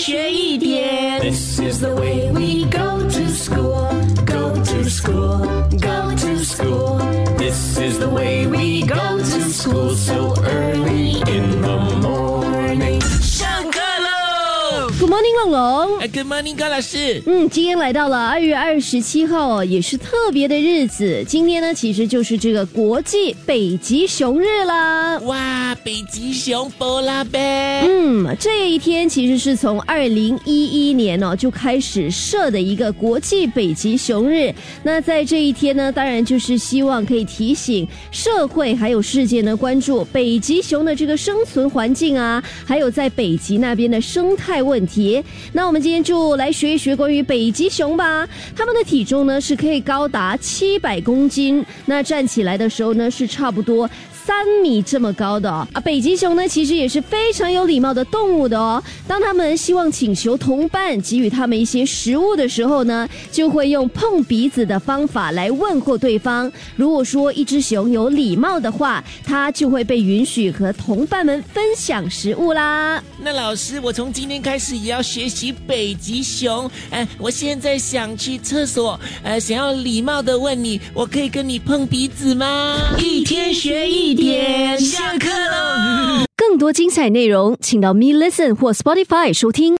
学一点。This is the way we go to school, go to school, go to school. This is the way we go to school so early in the morning. 上课喽！Good morning，龙龙。哎，Good morning，高老师。嗯，今天来到了二月二十七号哦，也是特别的日子。今天呢，其实就是这个国际北极熊日啦。哇，北极熊波拉呗。嗯，这一天其实是从二零一一年哦就开始设的一个国际北极熊日。那在这一天呢，当然就是希望可以提醒社会还有世界呢关注北极熊的这个生存环境啊，还有在北极那边的生态问题。那我们今天就来学一学关于北极熊吧。它们的体重呢是可以高达七百公斤，那站起来的时候呢是差不多。三米这么高的啊，北极熊呢其实也是非常有礼貌的动物的哦。当他们希望请求同伴给予他们一些食物的时候呢，就会用碰鼻子的方法来问候对方。如果说一只熊有礼貌的话，它就会被允许和同伴们分享食物啦。那老师，我从今天开始也要学习北极熊。哎，我现在想去厕所，呃，想要礼貌的问你，我可以跟你碰鼻子吗？一天学一点，下课喽。更精彩内容，请到 Me Listen 或 Spotify 收听。